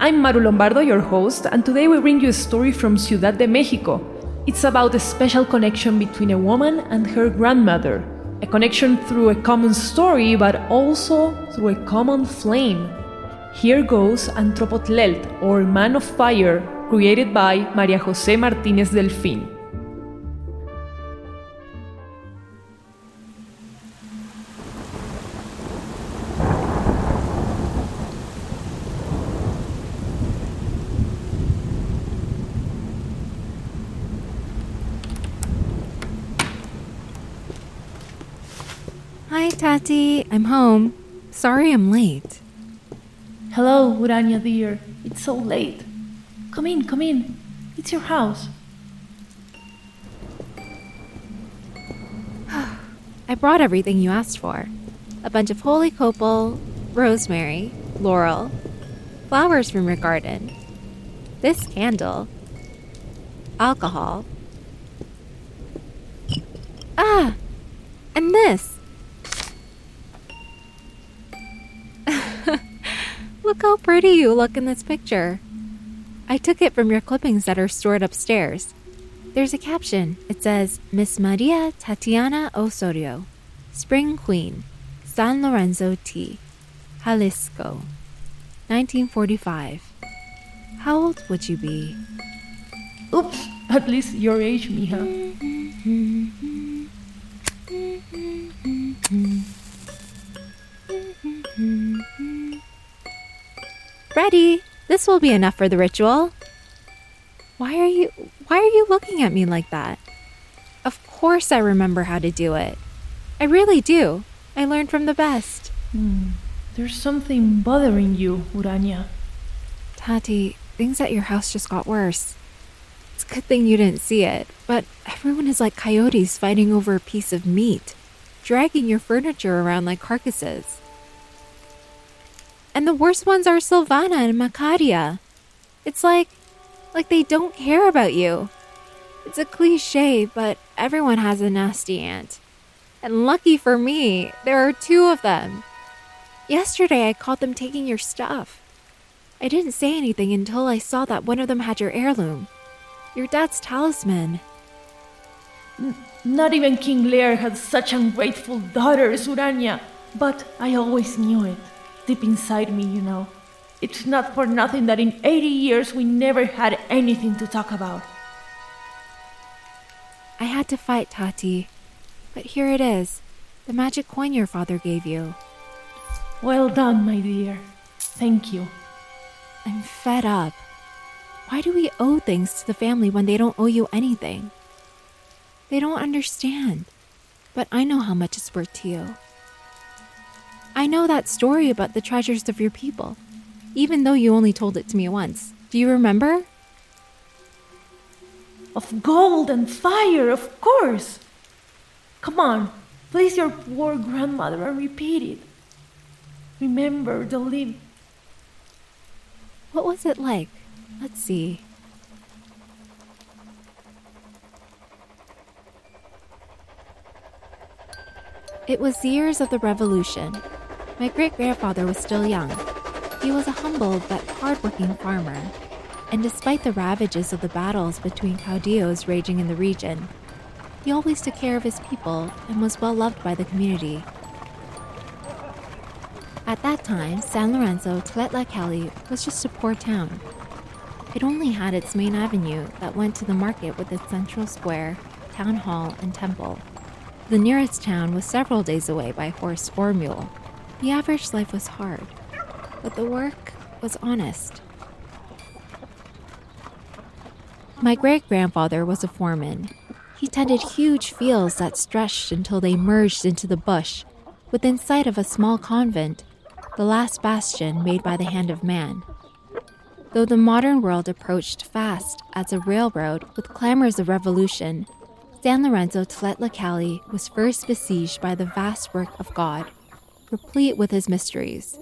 I'm Maru Lombardo, your host, and today we bring you a story from Ciudad de Mexico. It's about a special connection between a woman and her grandmother. A connection through a common story, but also through a common flame. Here goes Antropotletl, or Man of Fire, created by María José Martínez Delfín. Hi, Tati. I'm home. Sorry I'm late. Hello, Urania dear. It's so late. Come in, come in. It's your house. I brought everything you asked for a bunch of holy copal, rosemary, laurel, flowers from your garden, this candle, alcohol. Ah! And this! Look how pretty you look in this picture. I took it from your clippings that are stored upstairs. There's a caption. It says, Miss Maria Tatiana Osorio, Spring Queen, San Lorenzo T, Jalisco, 1945. How old would you be? Oops, at least your age, mija. Ready. This will be enough for the ritual. Why are you why are you looking at me like that? Of course I remember how to do it. I really do. I learned from the best. Hmm. There's something bothering you, Urania. Tati, things at your house just got worse. It's a good thing you didn't see it, but everyone is like coyotes fighting over a piece of meat, dragging your furniture around like carcasses. And the worst ones are Silvana and Macaria. It's like, like they don't care about you. It's a cliche, but everyone has a nasty aunt. And lucky for me, there are two of them. Yesterday, I caught them taking your stuff. I didn't say anything until I saw that one of them had your heirloom. Your dad's talisman. Not even King Lear had such ungrateful daughters, Urania. But I always knew it deep inside me, you know. It's not for nothing that in 80 years we never had anything to talk about. I had to fight, Tati. But here it is the magic coin your father gave you. Well done, my dear. Thank you. I'm fed up. Why do we owe things to the family when they don't owe you anything? They don't understand. But I know how much it's worth to you. I know that story about the treasures of your people, even though you only told it to me once. Do you remember? Of gold and fire, of course. Come on, place your poor grandmother and repeat it. Remember the live. What was it like? Let's see. It was the years of the revolution. My great grandfather was still young. He was a humble but hard-working farmer, and despite the ravages of the battles between caudillos raging in the region, he always took care of his people and was well loved by the community. At that time, San Lorenzo Tlatlacali was just a poor town. It only had its main avenue that went to the market with its central square, town hall, and temple. The nearest town was several days away by horse or mule. The average life was hard, but the work was honest. My great grandfather was a foreman. He tended huge fields that stretched until they merged into the bush, within sight of a small convent, the last bastion made by the hand of man. Though the modern world approached fast as a railroad with clamors of revolution, San Lorenzo Tlatlacali was first besieged by the vast work of God, replete with his mysteries,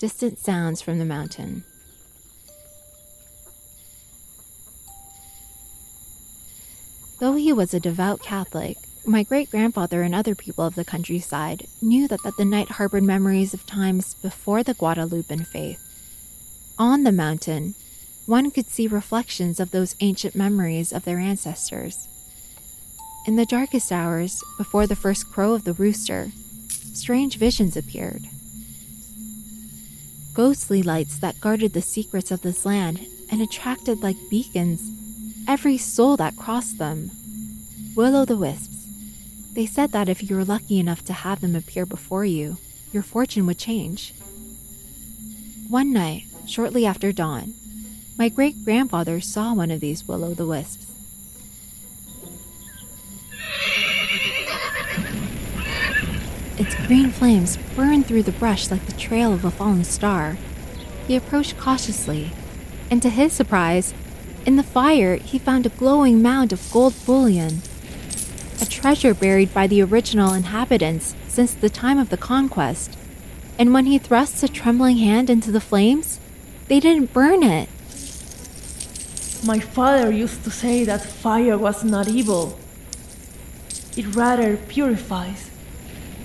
distant sounds from the mountain. Though he was a devout Catholic, my great grandfather and other people of the countryside knew that, that the night harbored memories of times before the Guadalupan faith. On the mountain, one could see reflections of those ancient memories of their ancestors. In the darkest hours, before the first crow of the rooster, strange visions appeared. Ghostly lights that guarded the secrets of this land and attracted like beacons every soul that crossed them. Will o' the wisps. They said that if you were lucky enough to have them appear before you, your fortune would change. One night, shortly after dawn, my great grandfather saw one of these will o' the wisps. Its green flames burned through the brush like the trail of a fallen star. He approached cautiously, and to his surprise, in the fire he found a glowing mound of gold bullion, a treasure buried by the original inhabitants since the time of the conquest. And when he thrust a trembling hand into the flames, they didn't burn it. My father used to say that fire was not evil, it rather purifies.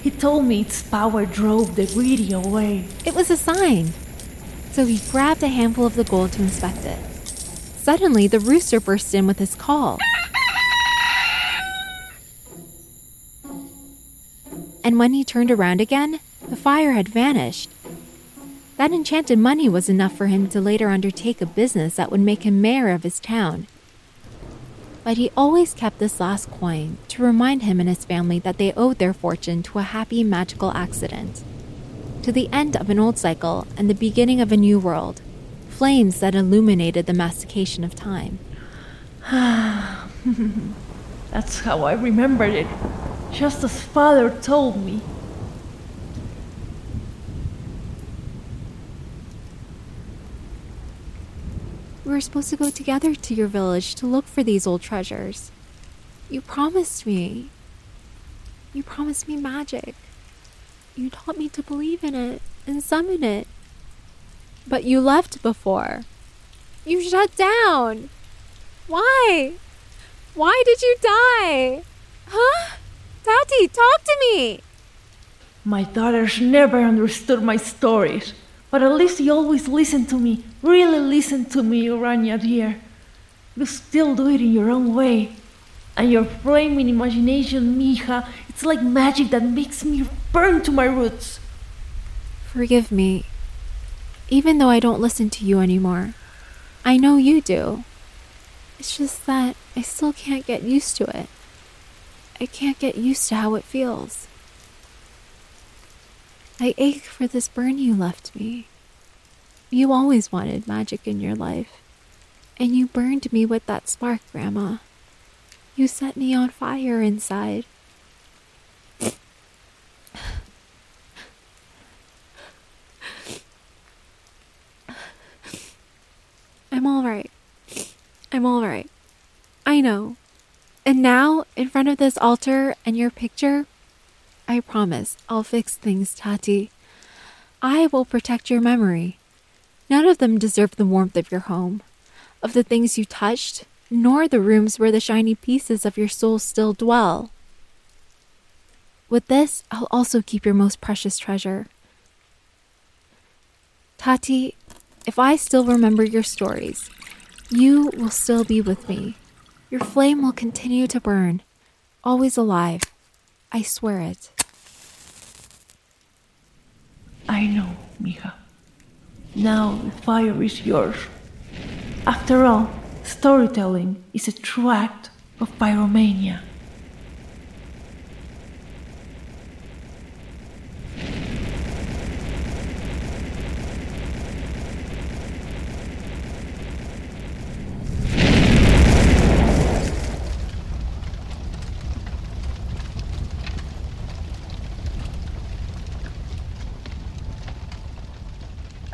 He told me its power drove the greedy away. It was a sign. So he grabbed a handful of the gold to inspect it. Suddenly, the rooster burst in with his call. And when he turned around again, the fire had vanished. That enchanted money was enough for him to later undertake a business that would make him mayor of his town. But he always kept this last coin to remind him and his family that they owed their fortune to a happy magical accident. To the end of an old cycle and the beginning of a new world, flames that illuminated the mastication of time. That's how I remembered it, just as father told me. We were supposed to go together to your village to look for these old treasures. You promised me. You promised me magic. You taught me to believe in it and summon it. But you left before. You shut down. Why? Why did you die? Huh? Tati, talk to me. My daughters never understood my stories, but at least you always listened to me. Really listen to me, Urania dear. You still do it in your own way. And your flaming imagination, mija, it's like magic that makes me burn to my roots. Forgive me. Even though I don't listen to you anymore, I know you do. It's just that I still can't get used to it. I can't get used to how it feels. I ache for this burn you left me. You always wanted magic in your life, and you burned me with that spark, Grandma. You set me on fire inside. I'm all right. I'm all right. I know. And now, in front of this altar and your picture, I promise I'll fix things, Tati. I will protect your memory. None of them deserve the warmth of your home, of the things you touched, nor the rooms where the shiny pieces of your soul still dwell. With this, I'll also keep your most precious treasure. Tati, if I still remember your stories, you will still be with me. Your flame will continue to burn, always alive. I swear it. I know, mija. Now the fire is yours. After all, storytelling is a true act of pyromania.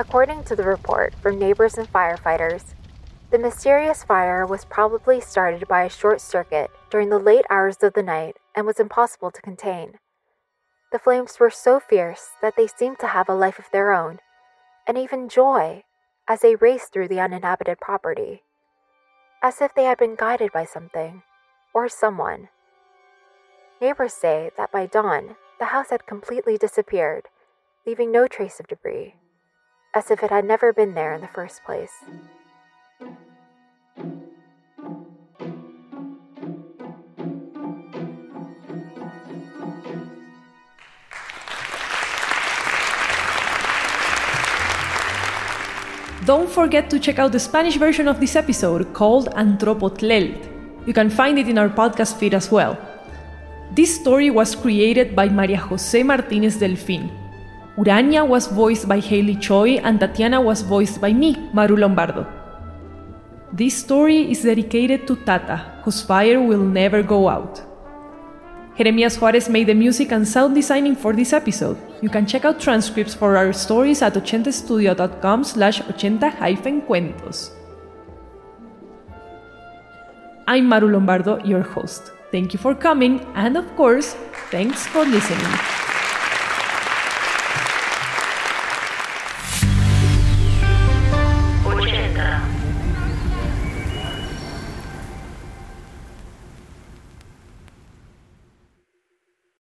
According to the report from neighbors and firefighters, the mysterious fire was probably started by a short circuit during the late hours of the night and was impossible to contain. The flames were so fierce that they seemed to have a life of their own, and even joy, as they raced through the uninhabited property, as if they had been guided by something or someone. Neighbors say that by dawn, the house had completely disappeared, leaving no trace of debris as if it had never been there in the first place. Don't forget to check out the Spanish version of this episode called Antropotletl. You can find it in our podcast feed as well. This story was created by Maria Jose Martinez Delfin, Urania was voiced by Haley Choi and Tatiana was voiced by me, Maru Lombardo. This story is dedicated to Tata, whose fire will never go out. Jeremias Juarez made the music and sound designing for this episode. You can check out transcripts for our stories at ochentastudio.com slash ochenta-cuentos. I'm Maru Lombardo, your host. Thank you for coming, and of course, thanks for listening.